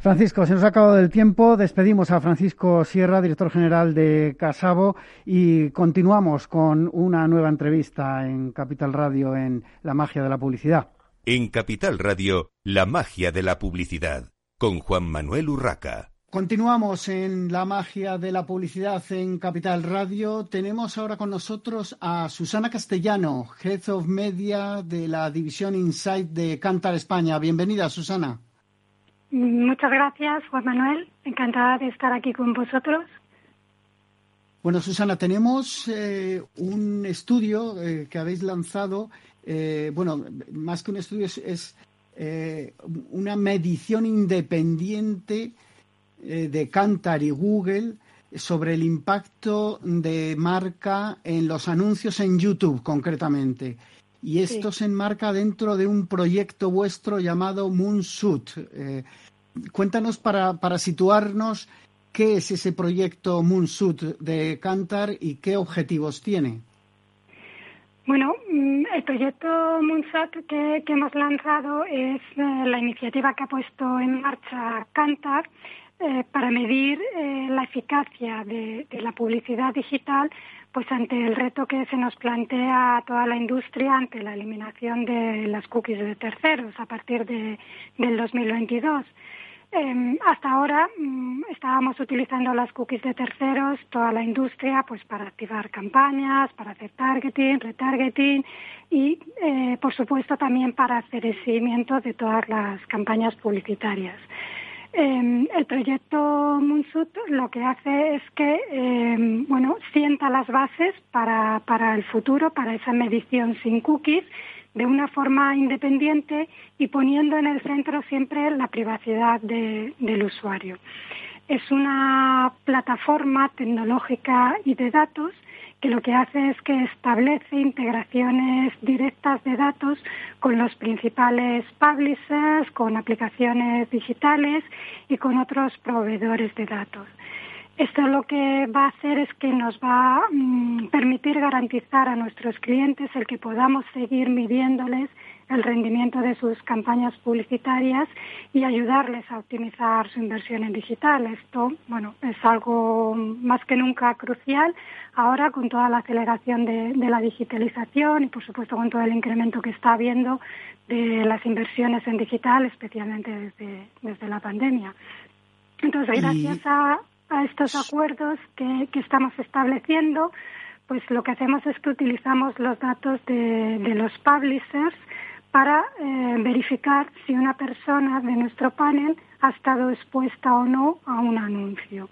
Speaker 2: Francisco, se nos ha acabado el tiempo. Despedimos a Francisco Sierra, director general de Casabo, y continuamos con una nueva entrevista en Capital Radio en La magia de la publicidad.
Speaker 1: En Capital Radio, La magia de la publicidad, con Juan Manuel Urraca.
Speaker 2: Continuamos en la magia de la publicidad en Capital Radio. Tenemos ahora con nosotros a Susana Castellano, Head of Media de la división Insight de Cantar España. Bienvenida, Susana.
Speaker 5: Muchas gracias, Juan Manuel. Encantada de estar aquí con vosotros.
Speaker 2: Bueno, Susana, tenemos eh, un estudio eh, que habéis lanzado. Eh, bueno, más que un estudio, es una medición independiente de Cantar y Google sobre el impacto de marca en los anuncios en YouTube concretamente. Y esto se enmarca dentro de un proyecto vuestro llamado Moonsuit. Eh, cuéntanos para, para situarnos qué es ese proyecto Moonsuit de Cantar y qué objetivos tiene.
Speaker 5: Bueno, mm, el proyecto Moonshot que, hemos lanzado es eh, la iniciativa que ha puesto en marcha Cantar eh, para medir eh, la eficacia de, la publicidad digital pues ante el reto que se nos plantea a toda la industria ante la eliminación de las cookies de terceros a partir de, del 2022. Em, hasta ahora mm, estábamos utilizando las cookies de terceros, toda la industria, pues para activar campañas, para hacer targeting, retargeting y, eh, por supuesto, también para hacer el seguimiento de todas las campañas publicitarias. Em, el proyecto Moonsut lo que hace es que, em, bueno, sienta las bases para, el futuro, para esa medición sin cookies, de una forma independiente y poniendo en el centro siempre la privacidad del usuario. Es una plataforma tecnológica y de datos que lo que hace es que establece integraciones directas de datos con los principales publishers, con aplicaciones digitales y con otros proveedores de datos. Esto lo que va a hacer es que nos va a mm, permitir garantizar a nuestros clientes el que podamos seguir midiéndoles el rendimiento de sus campañas publicitarias y ayudarles a optimizar su inversión en digital. Esto, bueno, es algo más que nunca crucial ahora con toda la aceleración de, la digitalización y, por supuesto, con todo el incremento que está habiendo de las inversiones en digital, especialmente desde, desde la pandemia. Entonces, gracias a, estos acuerdos que, que estamos estableciendo, pues lo que hacemos es que utilizamos los datos de, de los publishers para eh, verificar si una persona de nuestro panel ha estado expuesta o no a un anuncio.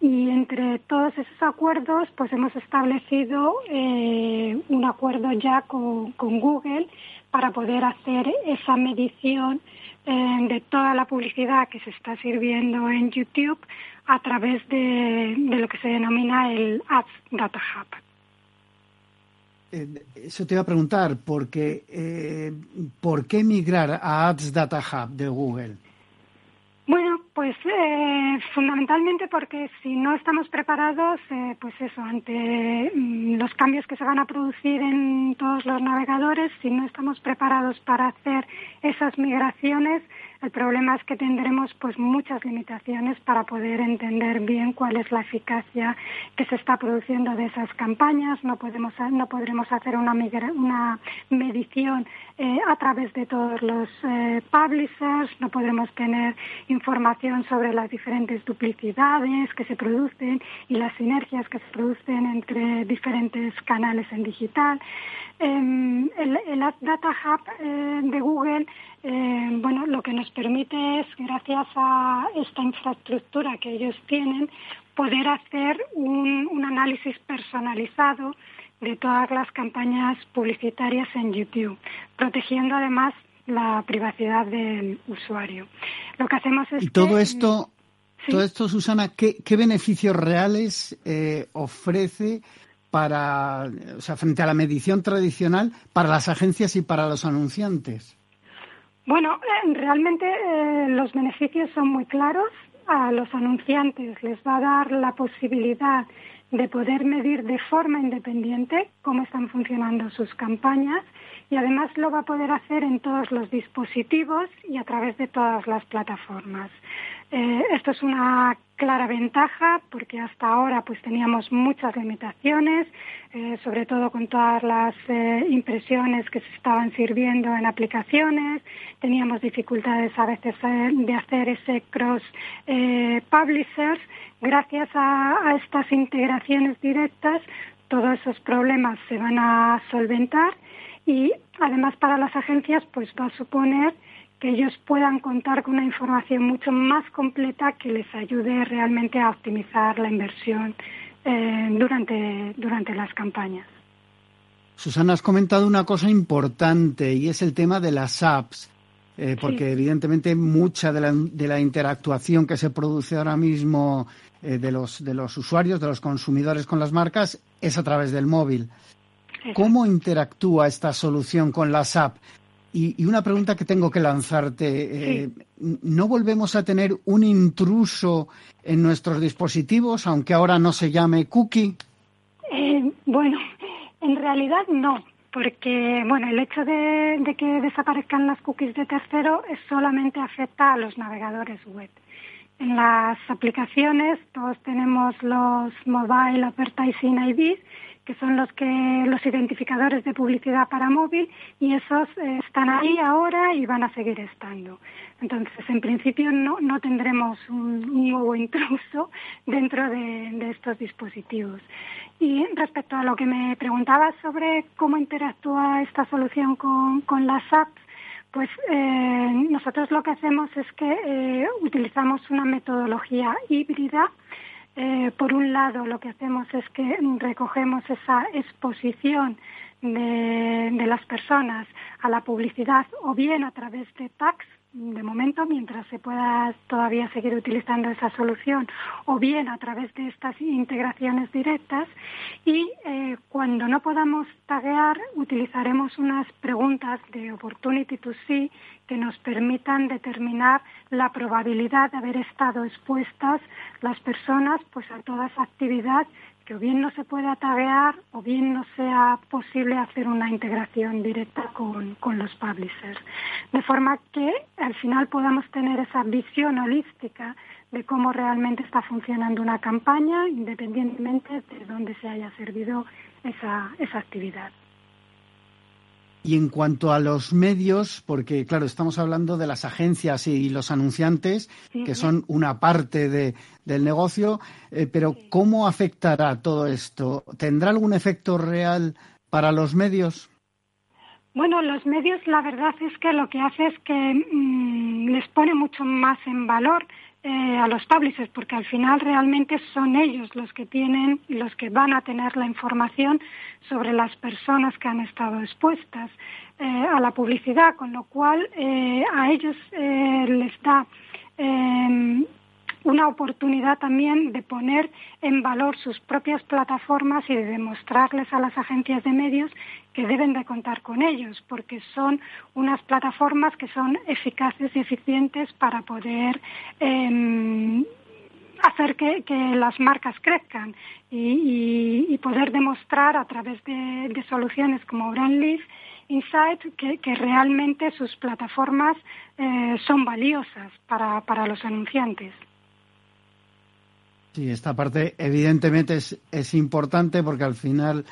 Speaker 5: Y entre todos esos acuerdos, pues hemos establecido eh, un acuerdo ya con, Google para poder hacer esa medición eh, de toda la publicidad que se está sirviendo en YouTube a través de, de lo que se denomina el Ads Data Hub.
Speaker 2: Eh, eso te iba a preguntar, porque eh, ¿por qué migrar a Ads Data Hub de Google?
Speaker 5: Bueno, pues eh, fundamentalmente porque si no estamos preparados, eh, pues eso, ante mm, los cambios que se van a producir en todos los navegadores, si no estamos preparados para hacer esas migraciones, el problema es que tendremos pues muchas limitaciones para poder entender bien cuál es la eficacia que se está produciendo de esas campañas. No podemos no podremos hacer una, una medición eh, a través de todos los eh, publishers, no podremos tener información sobre las diferentes duplicidades que se producen y las sinergias que se producen entre diferentes canales en digital. Em, el, el Data Hub eh, de Google eh, bueno, lo que nos permite es, gracias a esta infraestructura que ellos tienen, poder hacer un, análisis personalizado de todas las campañas publicitarias en YouTube, protegiendo además la privacidad del usuario. Lo que hacemos es
Speaker 2: y todo esto, todo esto, Susana, ¿qué, beneficios reales eh, ofrece para, o sea, frente a la medición tradicional para las agencias y para los anunciantes?
Speaker 5: Bueno, eh, realmente eh, los beneficios son muy claros. A los anunciantes les va a dar la posibilidad de poder medir de forma independiente cómo están funcionando sus campañas y además lo va a poder hacer en todos los dispositivos y a través de todas las plataformas. Eh, esto es una clara ventaja porque hasta ahora pues teníamos muchas limitaciones, eh, sobre todo con todas las eh, impresiones que se estaban sirviendo en aplicaciones, teníamos dificultades a veces de hacer ese cross publishers. Gracias a estas integraciones directas, todos esos problemas se van a solventar y además para las agencias pues va a suponer que ellos puedan contar con una información mucho más completa que les ayude realmente a optimizar la inversión eh, durante, durante las campañas.
Speaker 2: Susana, has comentado una cosa importante y es el tema de las apps, eh, porque evidentemente mucha de la, de la, interactuación que se produce ahora mismo eh, de, los, de los usuarios, de los consumidores con las marcas, es a través del móvil. ¿Cómo interactúa esta solución con las apps? Y, una pregunta que tengo que lanzarte. Eh, ¿No volvemos a tener un intruso en nuestros dispositivos, aunque ahora no se llame cookie?
Speaker 5: Eh, bueno, en realidad no, porque bueno, el hecho de, de, que desaparezcan las cookies de tercero es solamente afecta a los navegadores web. En las aplicaciones todos tenemos los Mobile Advertising IDs que son los que los identificadores de publicidad para móvil y esos eh, están ahí ahora y van a seguir estando. Entonces, en principio no, no tendremos un, nuevo intruso dentro de, estos dispositivos. Y respecto a lo que me preguntabas sobre cómo interactúa esta solución con, con las apps, pues eh, nosotros lo que hacemos es que eh, utilizamos una metodología híbrida eh, por un lado, lo que hacemos es que recogemos esa exposición de, las personas a la publicidad o bien a través de tags de momento, mientras se pueda todavía seguir utilizando esa solución, o bien a través de estas integraciones directas. Y eh, cuando no podamos taguear, utilizaremos unas preguntas de Opportunity to See que nos permitan determinar la probabilidad de haber estado expuestas las personas pues a toda esa actividad o bien no se pueda taguear o bien no sea posible hacer una integración directa con, con los publishers. De forma que al final podamos tener esa visión holística de cómo realmente está funcionando una campaña, independientemente de dónde se haya servido esa, esa actividad.
Speaker 2: Y en cuanto a los medios, porque claro, estamos hablando de las agencias y los anunciantes, que son una parte de, del negocio, eh, pero ¿cómo afectará todo esto? ¿Tendrá algún efecto real para los medios?
Speaker 5: Bueno, los medios la verdad es que lo que hace es que mm, les pone mucho más en valor eh, a los publishers, porque al final realmente son ellos los que tienen y los que van a tener la información sobre las personas que han estado expuestas eh, a la publicidad, con lo cual eh, a ellos les da una oportunidad también de poner en valor sus propias plataformas y de demostrarles a las agencias de medios que deben de contar con ellos, porque son unas plataformas que son eficaces y eficientes para poder eh, hacer que, las marcas crezcan y, poder demostrar a través de, soluciones como BrandLeaf Insight que, que, realmente sus plataformas eh, son valiosas para, para los anunciantes.
Speaker 2: Sí, esta parte evidentemente es, es importante porque al final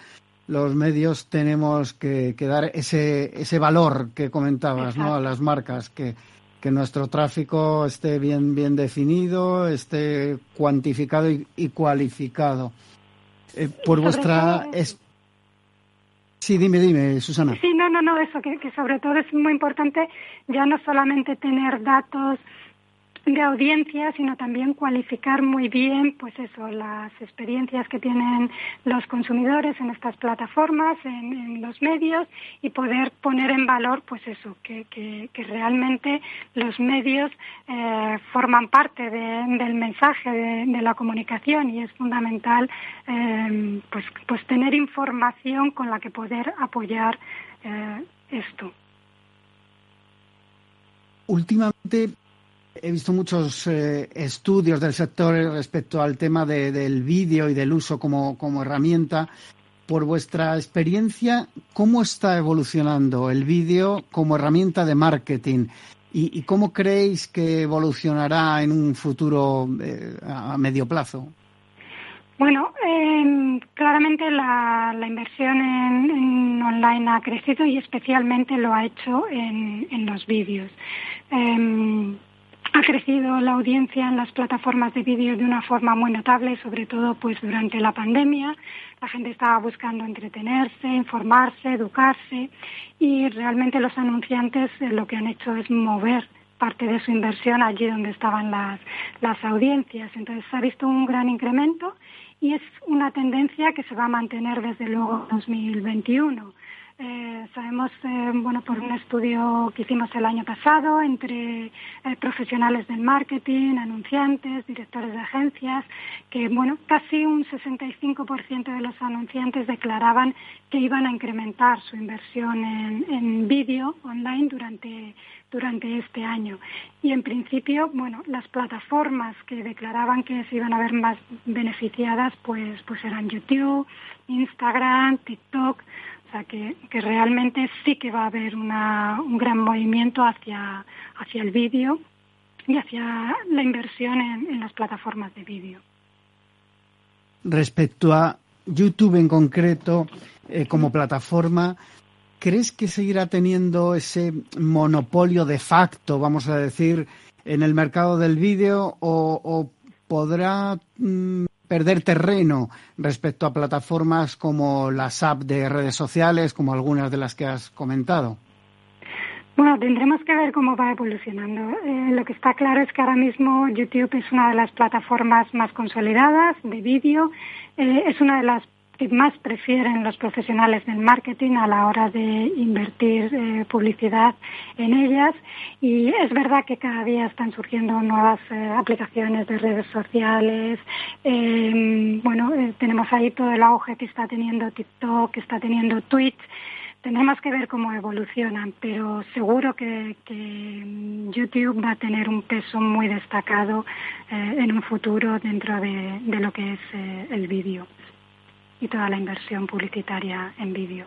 Speaker 2: los medios tenemos que, dar ese, ese valor que comentabas ¿no? a las marcas, que, que nuestro tráfico esté bien, bien definido, esté cuantificado y, cualificado. Eh, por vuestra... Es... Sí, dime, dime, Susana.
Speaker 5: Sí, no, no, no, eso, que, que sobre todo es muy importante ya no solamente tener datos de audiencia, sino también cualificar muy bien, pues eso, las experiencias que tienen los consumidores en estas plataformas, en, los medios y poder poner en valor, pues eso, que, que, realmente los medios eh, forman parte del mensaje de, la comunicación y es fundamental, eh, pues, pues tener información con la que poder apoyar eh, esto.
Speaker 2: Últimamente He visto muchos eh, estudios del sector respecto al tema del vídeo y del uso como, herramienta. Por vuestra experiencia, ¿cómo está evolucionando el vídeo como herramienta de marketing? ¿Y, cómo creéis que evolucionará en un futuro eh, a medio plazo?
Speaker 5: Bueno, em, claramente la, inversión en, online ha crecido y especialmente lo ha hecho en, los vídeos. Em, ha crecido la audiencia en las plataformas de vídeo de una forma muy notable, sobre todo pues durante la pandemia. La gente estaba buscando entretenerse, informarse, educarse y realmente los anunciantes eh, lo que han hecho es mover parte de su inversión allí donde estaban las, las audiencias. Entonces se ha visto un gran incremento y es una tendencia que se va a mantener desde luego en 2021. Eh, sabemos, eh, bueno, por un estudio que hicimos el año pasado entre eh, profesionales del marketing, anunciantes, directores de agencias, que, bueno, casi un 65% de los anunciantes declaraban que iban a incrementar su inversión en, en vídeo online durante durante este año. Y en principio, bueno, las plataformas que declaraban que se iban a ver más beneficiadas, pues, pues eran YouTube, Instagram, TikTok. O sea, que, que realmente sí que va a haber una, un gran movimiento hacia, hacia el vídeo y hacia la inversión en, las plataformas de vídeo.
Speaker 2: Respecto a YouTube en concreto, eh, como plataforma, ¿crees que seguirá teniendo ese monopolio de facto, vamos a decir, en el mercado del vídeo o, podrá mm, perder terreno respecto a plataformas como las apps de redes sociales, como algunas de las que has comentado?
Speaker 5: Bueno, tendremos que ver cómo va evolucionando. Eh, lo que está claro es que ahora mismo YouTube es una de las plataformas más consolidadas de vídeo, eh, es una de las que más prefieren los profesionales del marketing a la hora de invertir eh, publicidad en ellas. Y es verdad que cada día están surgiendo nuevas eh, aplicaciones de redes sociales. Em, bueno, eh, tenemos ahí todo el auge que está teniendo TikTok, que está teniendo Twitch. Tenemos que ver cómo evolucionan, pero seguro que, YouTube va a tener un peso muy destacado en un futuro dentro de, de lo que es el vídeo y toda la inversión publicitaria en vídeo.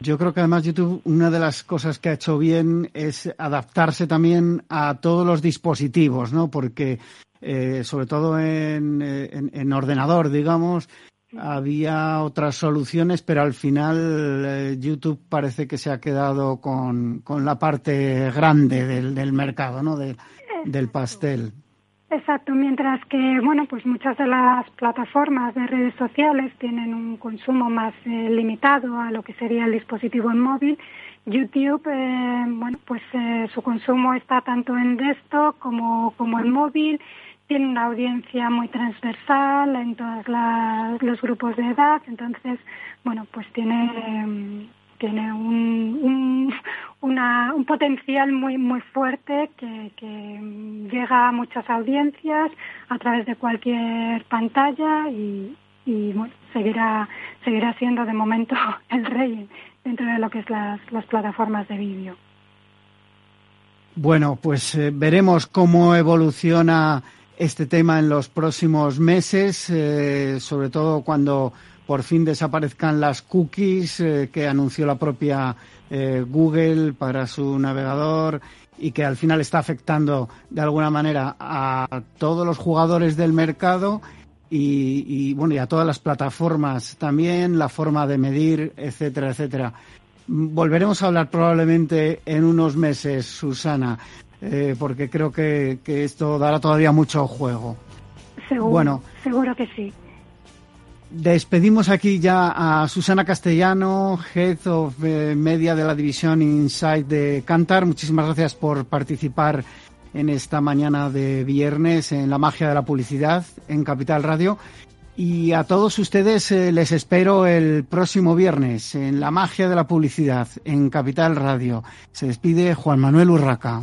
Speaker 2: Yo creo que además YouTube, una de las cosas que ha hecho bien es adaptarse también a todos los dispositivos, ¿no? Porque eh, sobre todo en, en, ordenador, digamos, había otras soluciones, pero al final eh, YouTube parece que se ha quedado con, con la parte grande del, del mercado, ¿no? del pastel.
Speaker 5: Exacto, mientras que, bueno, pues muchas de las plataformas de redes sociales tienen un consumo más eh, limitado a lo que sería el dispositivo en móvil. YouTube, eh, bueno, pues eh, su consumo está tanto en desktop como, como en móvil. Tiene una audiencia muy transversal en todos los grupos de edad. Entonces, bueno, pues tiene tiene un, un, potencial muy muy fuerte que, llega a muchas audiencias a través de cualquier pantalla y, bueno, seguirá seguirá siendo de momento [laughs] el rey dentro de lo que es las, las plataformas de vídeo.
Speaker 2: Bueno, pues eh, veremos cómo evoluciona este tema en los próximos meses, eh, sobre todo cuando por fin desaparezcan las cookies eh, que anunció la propia eh, Google para su navegador y que al final está afectando de alguna manera a todos los jugadores del mercado y, bueno y a todas las plataformas también la forma de medir etcétera etcétera. Volveremos a hablar probablemente en unos meses Susana eh, porque creo que, esto dará todavía mucho juego.
Speaker 5: Seguro bueno seguro que sí
Speaker 2: Despedimos aquí ya a Susana Castellano, Head of eh, Media de la división Inside de Cantar. Muchísimas gracias por participar en esta mañana de viernes en la magia de la publicidad en Capital Radio. Y a todos ustedes eh, les espero el próximo viernes en la magia de la publicidad en Capital Radio. Se despide Juan Manuel Urraca.